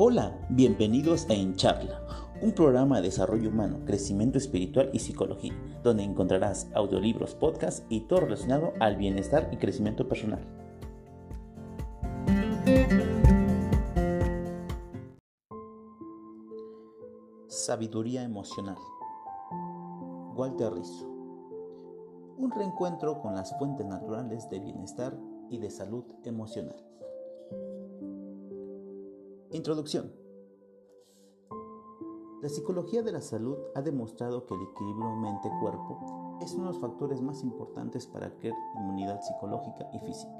Hola, bienvenidos a En Charla, un programa de desarrollo humano, crecimiento espiritual y psicología, donde encontrarás audiolibros, podcasts y todo relacionado al bienestar y crecimiento personal. Sabiduría emocional. Walter Rizzo. Un reencuentro con las fuentes naturales de bienestar y de salud emocional. Introducción. La psicología de la salud ha demostrado que el equilibrio mente-cuerpo es uno de los factores más importantes para adquirir inmunidad psicológica y física.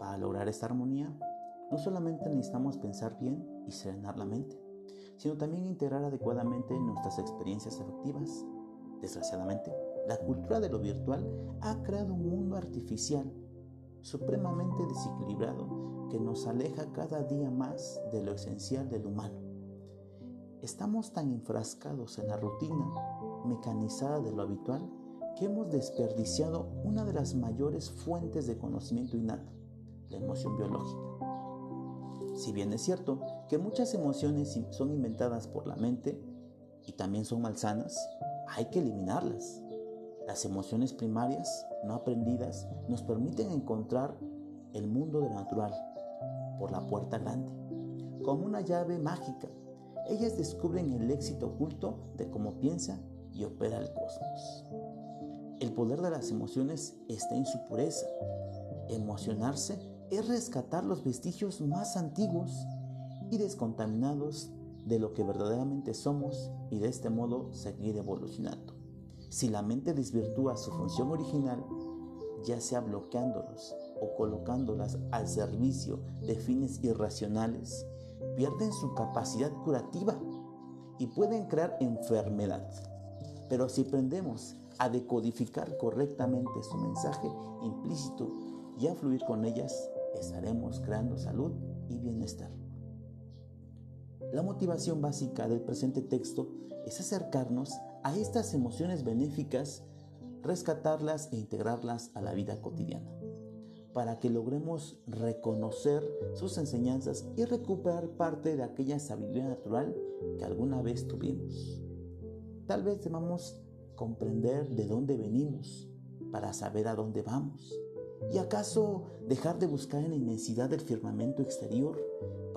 Para lograr esta armonía, no solamente necesitamos pensar bien y serenar la mente, sino también integrar adecuadamente nuestras experiencias afectivas. Desgraciadamente, la cultura de lo virtual ha creado un mundo artificial supremamente desequilibrado que nos aleja cada día más de lo esencial del humano. Estamos tan enfrascados en la rutina mecanizada de lo habitual que hemos desperdiciado una de las mayores fuentes de conocimiento innato, la emoción biológica. Si bien es cierto que muchas emociones son inventadas por la mente y también son malsanas, hay que eliminarlas. Las emociones primarias, no aprendidas, nos permiten encontrar el mundo de lo natural por la puerta grande, como una llave mágica. Ellas descubren el éxito oculto de cómo piensa y opera el cosmos. El poder de las emociones está en su pureza. Emocionarse es rescatar los vestigios más antiguos y descontaminados de lo que verdaderamente somos y de este modo seguir evolucionando. Si la mente desvirtúa su función original, ya sea bloqueándolos o colocándolas al servicio de fines irracionales, pierden su capacidad curativa y pueden crear enfermedad. Pero si aprendemos a decodificar correctamente su mensaje implícito y a fluir con ellas, estaremos creando salud y bienestar. La motivación básica del presente texto es acercarnos a estas emociones benéficas, rescatarlas e integrarlas a la vida cotidiana, para que logremos reconocer sus enseñanzas y recuperar parte de aquella sabiduría natural que alguna vez tuvimos. Tal vez debamos comprender de dónde venimos para saber a dónde vamos. ¿Y acaso dejar de buscar en la inmensidad del firmamento exterior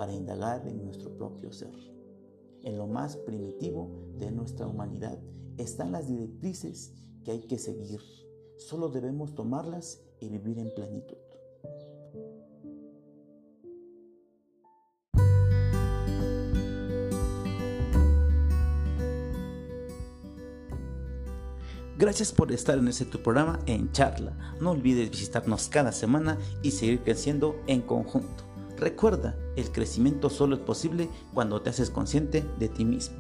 para indagar en nuestro propio ser. En lo más primitivo de nuestra humanidad están las directrices que hay que seguir. Solo debemos tomarlas y vivir en plenitud. Gracias por estar en este tu programa en charla. No olvides visitarnos cada semana y seguir creciendo en conjunto. Recuerda, el crecimiento solo es posible cuando te haces consciente de ti mismo.